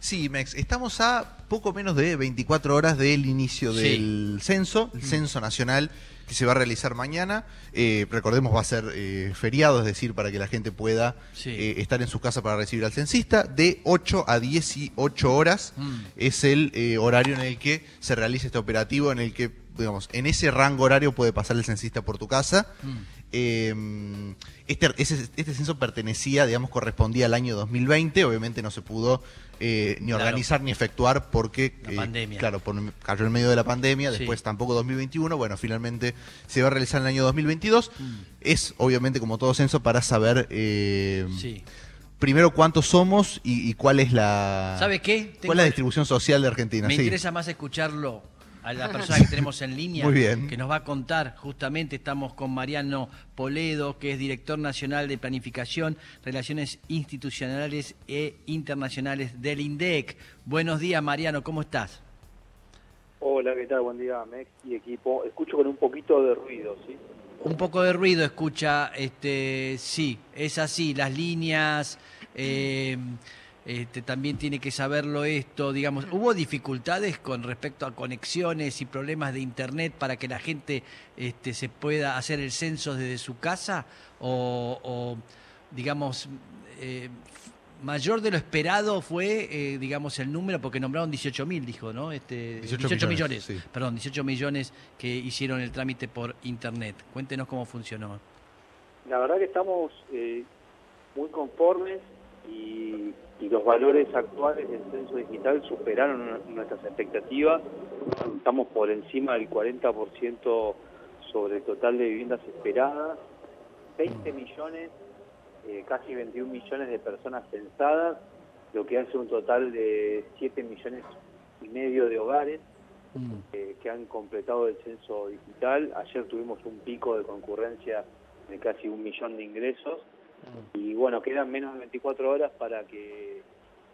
Sí, Mex, estamos a poco menos de 24 horas del inicio Sí. del censo, el censo nacional que se va a realizar mañana. Eh, recordemos, va a ser eh, feriado, es decir, para que la gente pueda Sí. eh, estar en su casa para recibir al censista. De 8 a 18 horas Mm. es el eh, horario en el que se realiza este operativo, en el que, digamos, en ese rango horario puede pasar el censista por tu casa. Mm. Eh, este, ese- este censo pertenecía, digamos, correspondía al año 2020. Obviamente no se pudo eh, ni Claro. organizar ni efectuar porque, La eh, pandemia. claro, por- cayó en medio de la pandemia. Sí. Después tampoco 2021. Bueno, finalmente se va a realizar en el año 2022. Mm. Es, obviamente, como todo censo, para saber Sí. primero cuántos somos y, y cuál es la ¿Sabe qué? cuál es la distribución social de Argentina. Me Sí. interesa más escucharlo a la persona que tenemos en línea, Muy bien. que nos va a contar. Justamente estamos con Mariano Poledo, que es director nacional de Planificación, Relaciones Institucionales e Internacionales del INDEC. Buenos días, Mariano, ¿cómo estás? Hola, ¿qué tal? Buen día, Mex y equipo. Escucho con un poquito de ruido, ¿sí? Un poco de ruido escucha, este, sí, es así, las líneas, eh, este, también tiene que saberlo esto, digamos, ¿hubo dificultades con respecto a conexiones y problemas de internet para que la gente este, se pueda hacer el censo desde su casa? ¿O, o, digamos, eh, mayor de lo esperado fue, eh, digamos, el número, porque nombraron 18 mil, dijo, ¿no? Este, 18 millones, millones, sí. perdón, 18 millones que hicieron el trámite por internet. Cuéntenos cómo funcionó. La verdad que estamos eh, muy conformes y, y los valores actuales del censo digital superaron nu- nuestras expectativas. Estamos por encima del 40% sobre el total de viviendas esperadas. 20 millones, eh, casi 21 millones de personas censadas, lo que hace un total de 7 millones y medio de hogares. Mm, eh, que han completado el censo digital. Ayer tuvimos un pico de concurrencia de casi un millón de ingresos y bueno, quedan menos de 24 horas para que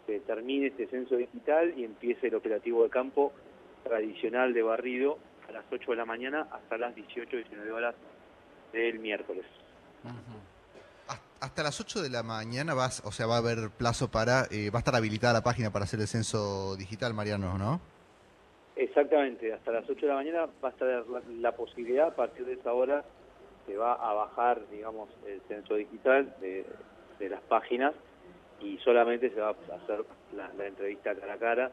se termine este censo digital y empiece el operativo de campo tradicional de barrido a las 8 de la mañana hasta las 18 19 horas del miércoles. Hasta las 8 de la mañana vas, o sea, va a haber plazo para, eh, va a estar habilitada la página para hacer el censo digital, Mariano, ¿no? Exactamente, hasta las 8 de la mañana va a estar la, la posibilidad, a partir de esa hora se va a bajar, digamos, el censo digital de, las páginas y solamente se va a hacer la, la entrevista cara a cara.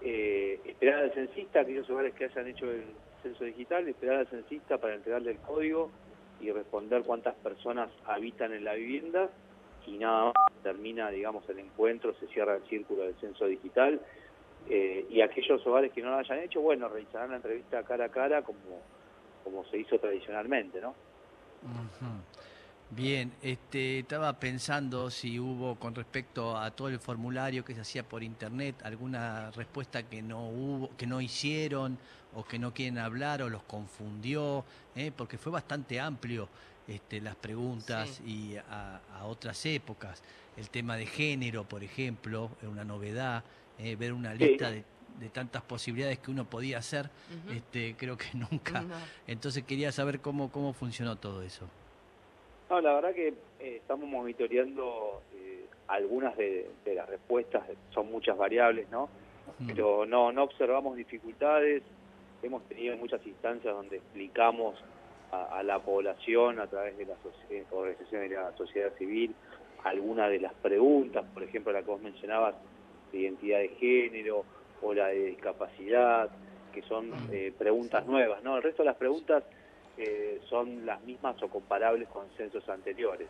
Eh, esperar al censista, aquellos hogares que hayan hecho el censo digital, esperar al censista para entregarle el código y responder cuántas personas habitan en la vivienda y nada más termina, digamos, el encuentro, se cierra el círculo del censo digital eh, y aquellos hogares que no lo hayan hecho, bueno, realizarán la entrevista cara a cara como, como se hizo tradicionalmente, ¿no? Bien, este, estaba pensando si hubo con respecto a todo el formulario que se hacía por internet alguna respuesta que no hubo, que no hicieron o que no quieren hablar o los confundió, ¿eh? porque fue bastante amplio este, las preguntas y a, a otras épocas. El tema de género, por ejemplo, es una novedad, ¿eh? ver una Sí. lista de, de tantas posibilidades que uno podía hacer, este, creo que nunca. No. Entonces quería saber cómo, cómo funcionó todo eso. No, la verdad que eh, estamos monitoreando eh, algunas de, de las respuestas, son muchas variables, ¿no? Mm. Pero no, no observamos dificultades, hemos tenido muchas instancias donde explicamos a, a la población a través de las soci- organizaciones de la sociedad civil algunas de las preguntas, por ejemplo la que vos mencionabas de identidad de género o la de discapacidad, que son eh, preguntas nuevas, ¿no? El resto de las preguntas eh, son las mismas o comparables con censos anteriores.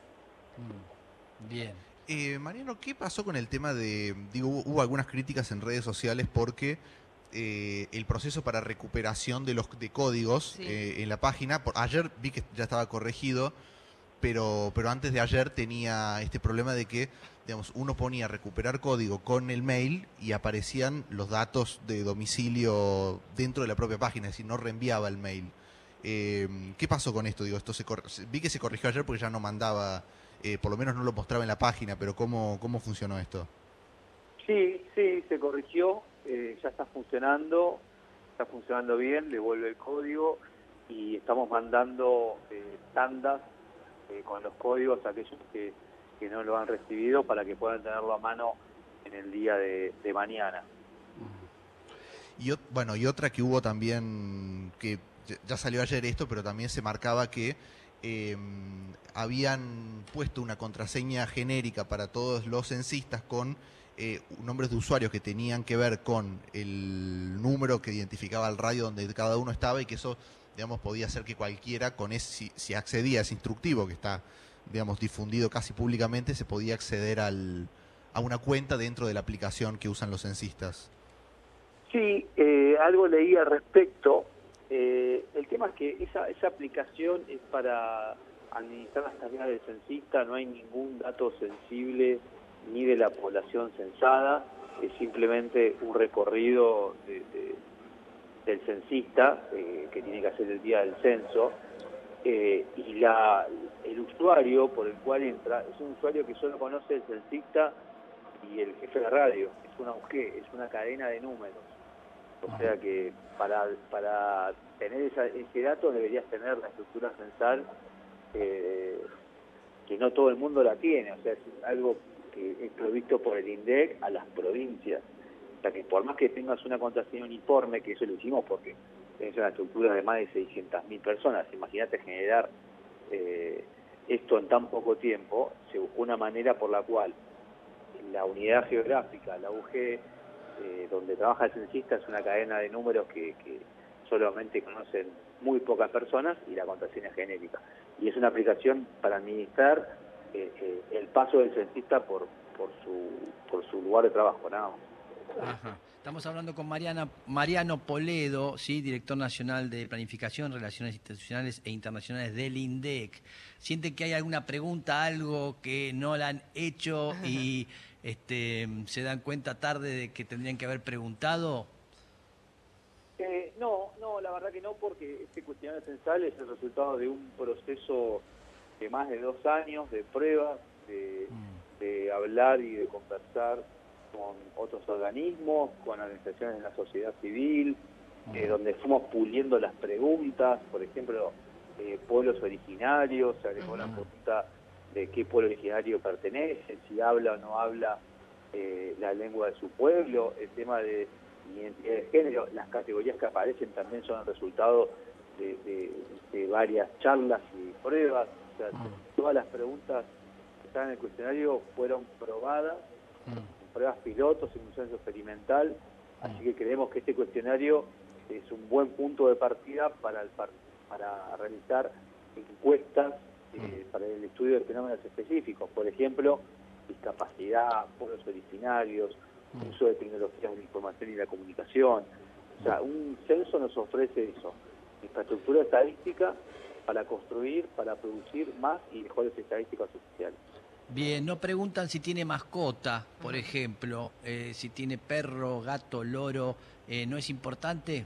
Mm, Bien. Eh, Mariano, ¿qué pasó con el tema de, digo, hubo, hubo algunas críticas en redes sociales porque eh, el proceso para recuperación de los de códigos Sí. eh, en la página, por, ayer vi que ya estaba corregido, pero, pero antes de ayer tenía este problema de que, digamos, uno ponía recuperar código con el mail y aparecían los datos de domicilio dentro de la propia página, es decir, no reenviaba el mail. Eh, ¿Qué pasó con esto? Digo, esto se cor- vi que se corrigió ayer porque ya no mandaba, eh, por lo menos no lo mostraba en la página, pero ¿cómo, cómo funcionó esto? Sí, sí, se corrigió, eh, ya está funcionando, está funcionando bien, le vuelve el código y estamos mandando eh, tandas con los códigos a aquellos que, que no lo han recibido para que puedan tenerlo a mano en el día de, mañana. Y bueno, y otra que hubo también, que ya salió ayer esto, pero también se marcaba que em, habían puesto una contraseña genérica para todos los censistas con eh, nombres de usuarios que tenían que ver con el número que identificaba el radio donde cada uno estaba y que eso, digamos, podía hacer que cualquiera con ese, si, accedía a ese instructivo que está, digamos, difundido casi públicamente, se podía acceder al, a una cuenta dentro de la aplicación que usan los censistas. Sí, eh, algo leí al respecto. Eh, el tema es que esa, esa aplicación es para administrar las tareas del censista, no hay ningún dato sensible ni de la población censada, es simplemente un recorrido del censista eh, que tiene que hacer el día del censo. Eh, y la, el usuario por el cual entra es un usuario que solo conoce el censista y el jefe de radio, es una UG, es una cadena de números. O sea que para, para tener ese dato deberías tener la estructura censal eh, que no todo el mundo la tiene, o sea, es algo que es provisto por el INDEC a las provincias. O sea que por más que tengas una contraseña uniforme, que eso lo hicimos porque es una estructura de más de 600.000 personas, imagínate generar eh, esto en tan poco tiempo, se buscó una manera por la cual la unidad geográfica, la UG, eh, donde trabaja el censista, es una cadena de números que, que solamente conocen muy pocas personas y la contraseña genérica. Y es una aplicación para administrar eh, eh, el paso del censista por, por, su, por su lugar de trabajo, nada Estamos hablando con Mariana, Mariano Poledo, ¿sí? director nacional de Planificación, Relaciones Institucionales e Internacionales del INDEC. ¿Siente que hay alguna pregunta, algo que no la han hecho y este, se dan cuenta tarde de que tendrían que haber preguntado? Eh, no, no, la verdad que no, porque este cuestionario censal es el resultado de un proceso de más de dos años de pruebas, de, mm. hablar y de conversar con otros organismos, con organizaciones de la sociedad civil, eh, donde fuimos puliendo las preguntas, por ejemplo, eh, pueblos originarios, se agregó la pregunta de qué pueblo originario pertenece, si habla o no habla eh, la lengua de su pueblo, el tema de identidad de género, las categorías que aparecen también son el resultado de varias charlas y pruebas, Mm. todas las preguntas que están en el cuestionario fueron probadas. Pruebas pilotos, en un censo experimental, así mm. que creemos que este cuestionario es un buen punto de partida para, para realizar encuestas eh, para el estudio de fenómenos específicos, por ejemplo, discapacidad, pueblos originarios, uso de tecnologías de la información y la comunicación. O sea, un censo nos ofrece eso, infraestructura estadística para construir, para producir más y mejores estadísticas oficiales. Bien, no preguntan si tiene mascota, por ejemplo, eh, si tiene perro, gato, loro, eh, ¿no es importante?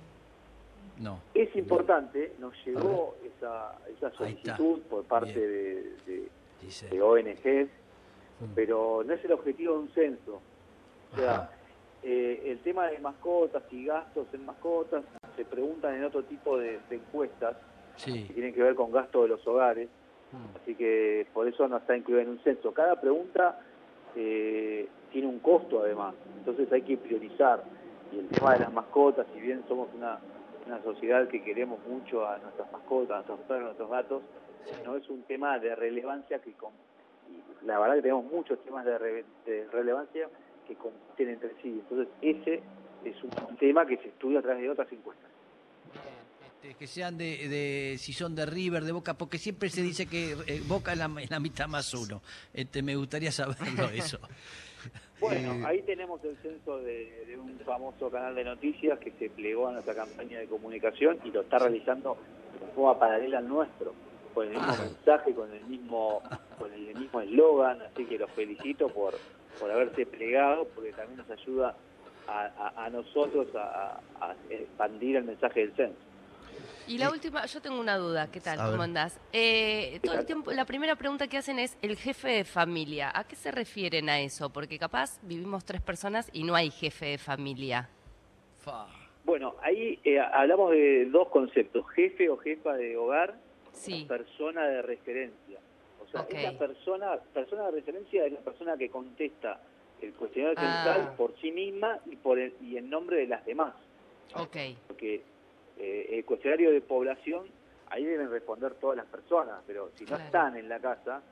No. Es importante, nos llegó esa, esa solicitud por parte de, de, ONGs, mm. pero no es el objetivo de un censo. O sea, eh, el tema de mascotas y gastos en mascotas se preguntan en otro tipo de encuestas que tienen que ver con gasto de los hogares. Así que por eso no está incluido en un censo. Cada pregunta eh, tiene un costo además, entonces hay que priorizar. Y el tema de las mascotas, si bien somos una, una sociedad que queremos mucho a nuestras mascotas, a nuestros perros, a nuestros gatos, no es un tema de relevancia que... Con, la verdad que tenemos muchos temas de, de relevancia que compiten entre sí. Entonces ese es un tema que se estudia a través de otras encuestas. Este, que sean de, si son de River, de Boca, porque siempre se dice que eh, Boca es la, la, mitad más uno. Este, me gustaría saberlo eso. Bueno, eh, ahí tenemos el censo de, un famoso canal de noticias que se plegó a nuestra campaña de comunicación y lo está realizando de forma paralela al nuestro, con el mismo ah. mensaje, con el mismo con el mismo eslogan, así que los felicito por, por haberse plegado, porque también nos ayuda a, nosotros a expandir el mensaje del censo. Y la última, yo tengo una duda, ¿qué tal? ¿Cómo andás? Eh, todo el tiempo, la primera pregunta que hacen es el jefe de familia. ¿A qué se refieren a eso? Porque capaz vivimos tres personas y no hay jefe de familia. Bueno, ahí eh, hablamos de dos conceptos, jefe o jefa de hogar, sí. persona de referencia. O sea, esa persona, persona de referencia es la persona que contesta el cuestionario central Ah. por sí misma y por el- y en nombre de las demás. Ok. Porque eh, el cuestionario de población, ahí deben responder todas las personas, pero si no Claro. están en la casa,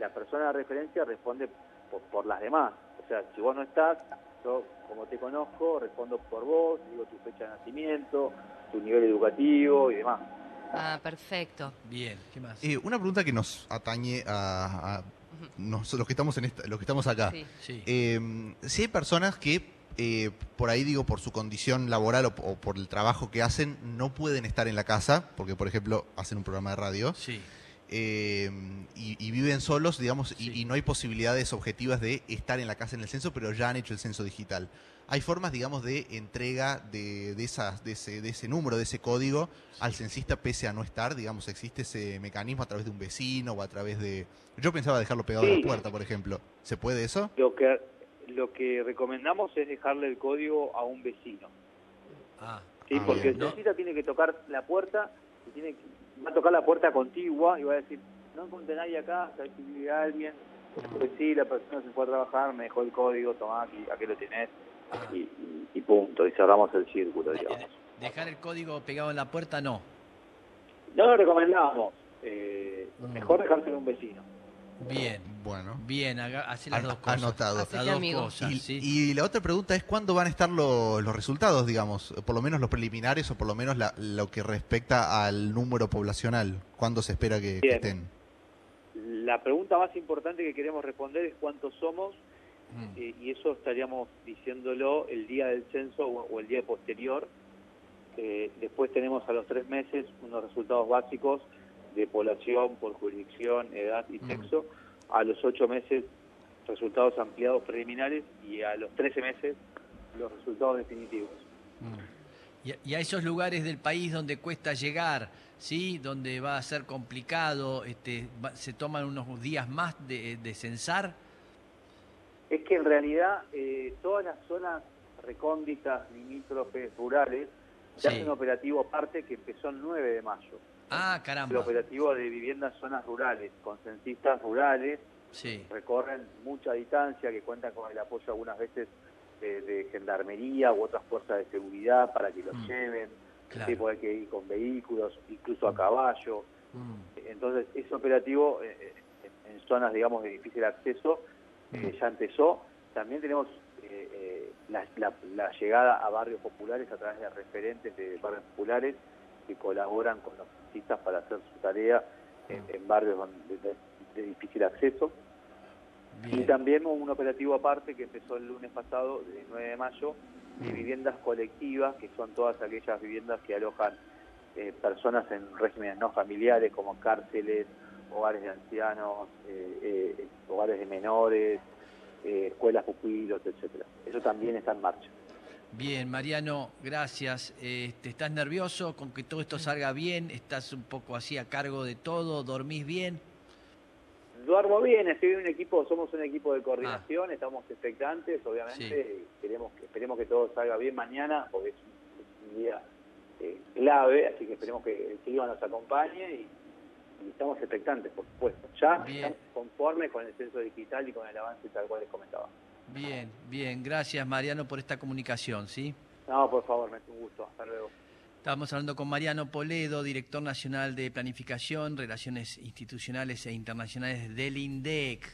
la persona de referencia responde por, por las demás. O sea, si vos no estás, yo como te conozco, respondo por vos, digo tu fecha de nacimiento, tu nivel educativo y demás. Ah, perfecto. Bien, ¿qué más? Eh, una pregunta que nos atañe a, a nos- los que estamos en esta- los que estamos acá. Sí. Sí. Eh, si hay personas que eh, por ahí digo por su condición laboral o, o por el trabajo que hacen no pueden estar en la casa porque por ejemplo hacen un programa de radio sí. eh, y, y viven solos digamos y- Sí. y, no hay posibilidades objetivas de estar en la casa en el censo pero ya han hecho el censo digital hay formas digamos de entrega de, de esas de ese, de ese número de ese código al censista pese a no estar digamos existe ese mecanismo a través de un vecino o a través de yo pensaba dejarlo pegado a Sí. la puerta por ejemplo se puede eso Lo que lo que recomendamos es dejarle el código a un vecino. Ah, ¿sí? Ah, Porque bien. el ¿No? censista tiene que tocar la puerta, y tiene que- va a tocar la puerta contigua y va a decir, no encontré nadie acá, ¿sabes si vive alguien? Pues sí, la persona se fue a trabajar, me dejó el código, tomá, aquí, aquí lo tenés, ah. y, y- y punto, y cerramos el círculo, digamos. Dejar el código pegado en la puerta, no. No lo recomendamos, eh, Mm. mejor dejárselo a un vecino. Bien, bueno bien, hace las dos cosas. anotado. Las dos amigo. cosas, Y, sí. y la otra pregunta es cuándo van a estar lo- los resultados, digamos, por lo menos los preliminares o por lo menos la- lo que respecta al número poblacional. ¿Cuándo se espera que, estén? La pregunta más importante que queremos responder es cuántos somos, Mm. eh, y eso estaríamos diciéndolo el día del censo o, o el día posterior. Eh, después tenemos a los tres meses unos resultados básicos de población por jurisdicción, edad y Mm. sexo. A los ocho meses resultados ampliados preliminares y a los trece meses los resultados definitivos. Mm. Y, a esos lugares del país donde cuesta llegar, ¿sí? Donde va a ser complicado, este, se toman unos días más de, de censar. Es que en realidad eh, todas las zonas recónditas, limítrofes, rurales, Sí. se hace un operativo aparte que empezó el 9 de mayo. Ah, El caramba. operativo de viviendas zonas rurales, con censistas rurales, Sí. recorren mucha distancia, que cuentan con el apoyo algunas veces de, de gendarmería u otras fuerzas de seguridad para que los Mm. lleven, Claro. sí, porque hay que ir con vehículos, incluso a caballo. Mm. Entonces, ese operativo eh, eh, en zonas, digamos, de difícil acceso eh, Mm. ya empezó. También tenemos eh, la, la- la llegada a barrios populares a través de referentes de barrios populares que colaboran con los censistas para hacer su tarea en, en barrios de, de difícil acceso. Y también un operativo aparte que empezó el lunes pasado, el 9 de mayo, de viviendas colectivas, que son todas aquellas viviendas que alojan eh, personas en regímenes no familiares, como cárceles, hogares de ancianos, eh, eh, hogares de menores, escuelas pupilos, etcétera. Eso también está en marcha. Bien, Mariano, gracias. Este, ¿Estás nervioso con que todo esto salga bien? ¿Estás un poco así a cargo de todo? ¿Dormís bien? Duermo bien, estoy en un equipo, somos un equipo de coordinación, estamos expectantes, obviamente, y queremos que, esperemos que todo salga bien mañana, porque es un, es un día eh, clave, así que esperemos que el clima nos acompañe y, y estamos expectantes, por supuesto. Ya Bien. estamos conformes con el censo digital y con el avance tal cual les comentaba. Bien, bien. Gracias, Mariano, por esta comunicación, ¿sí? No, por favor, me es un gusto. Hasta luego. Estamos hablando con Mariano Poledo, director nacional de Planificación, Relaciones Institucionales e Internacionales del INDEC.